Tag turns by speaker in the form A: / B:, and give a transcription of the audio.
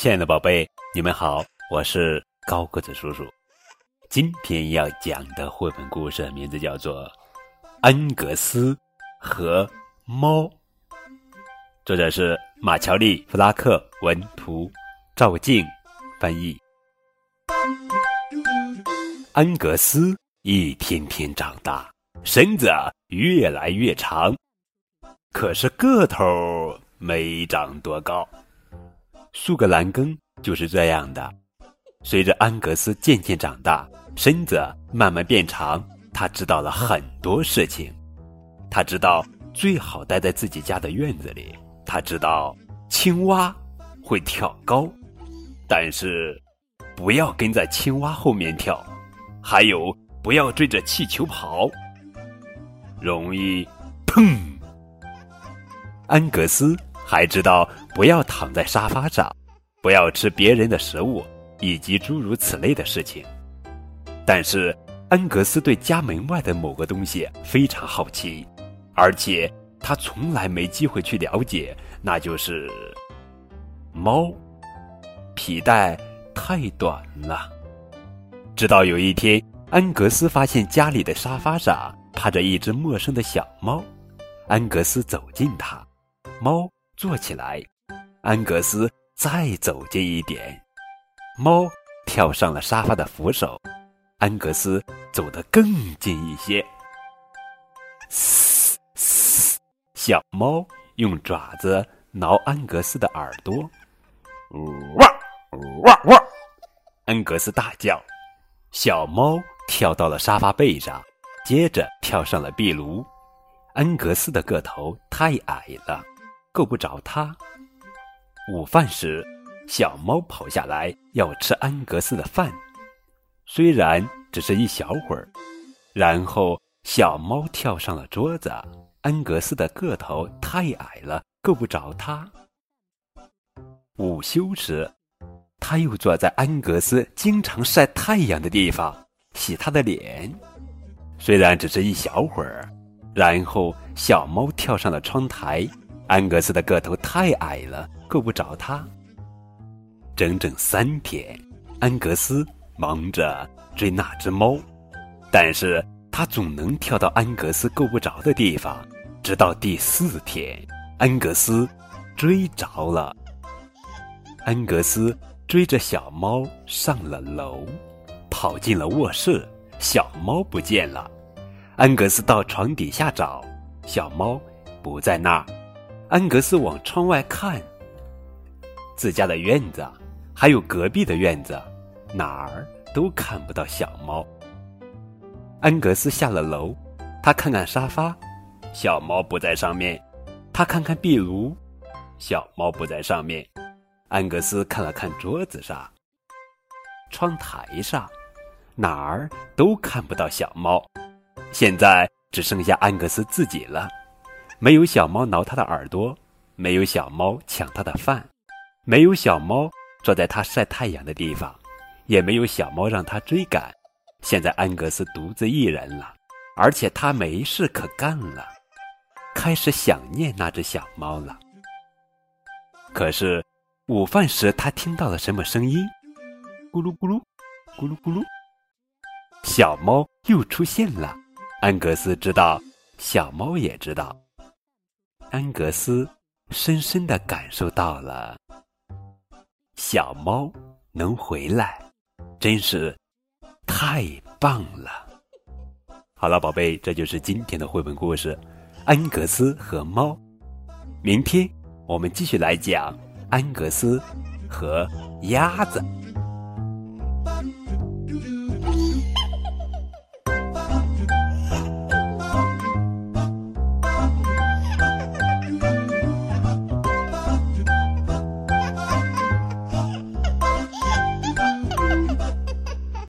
A: 亲爱的宝贝，你们好，我是高个子叔叔。今天要讲的绘本故事名字叫做《恩格斯和猫》，作者是马乔丽·弗拉克，文图，赵静翻译。恩格斯一天天长大，身子越来越长，可是个头没长多高。苏格兰根就是这样的。随着安格斯渐渐长大，身子慢慢变长，他知道了很多事情。他知道最好待在自己家的院子里。他知道青蛙会跳高，但是不要跟在青蛙后面跳。还有，不要追着气球跑，容易砰。安格斯还知道。不要躺在沙发上，不要吃别人的食物，以及诸如此类的事情。但是，安格斯对家门外的某个东西非常好奇，而且他从来没机会去了解，那就是猫。皮带太短了。直到有一天，安格斯发现家里的沙发上趴着一只陌生的小猫。安格斯走近它，猫坐起来。安格斯再走近一点，猫跳上了沙发的扶手。安格斯走得更近一些，嘶嘶，小猫用爪子挠安格斯的耳朵，哇哇哇！安格斯大叫。小猫跳到了沙发背上，接着跳上了壁炉。安格斯的个头太矮了，够不着它。午饭时，小猫跑下来要吃安格斯的饭，虽然只是一小会儿。然后，小猫跳上了桌子。安格斯的个头太矮了，够不着它。午休时，他又坐在安格斯经常晒太阳的地方，洗他的脸，虽然只是一小会儿。然后，小猫跳上了窗台。安格斯的个头太矮了，够不着他。整整三天，安格斯忙着追那只猫，但是他总能跳到安格斯够不着的地方。直到第四天，安格斯追着了。安格斯追着小猫上了楼，跑进了卧室，小猫不见了。安格斯到床底下找，小猫不在那儿。安格斯往窗外看，自家的院子，还有隔壁的院子，哪儿都看不到小猫。安格斯下了楼，他看看沙发，小猫不在上面；他看看壁炉，小猫不在上面。安格斯看了看桌子上、窗台上，哪儿都看不到小猫。现在只剩下安格斯自己了。没有小猫挠他的耳朵，没有小猫抢他的饭，没有小猫坐在他晒太阳的地方，也没有小猫让他追赶。现在安格斯独自一人了，而且他没事可干了，开始想念那只小猫了。可是午饭时，他听到了什么声音？咕噜咕噜，咕噜咕噜，小猫又出现了。安格斯知道，小猫也知道。安格斯深深的感受到了，小猫能回来，真是太棒了。好了，宝贝，这就是今天的绘本故事《安格斯和猫》。明天我们继续来讲安格斯和鸭子。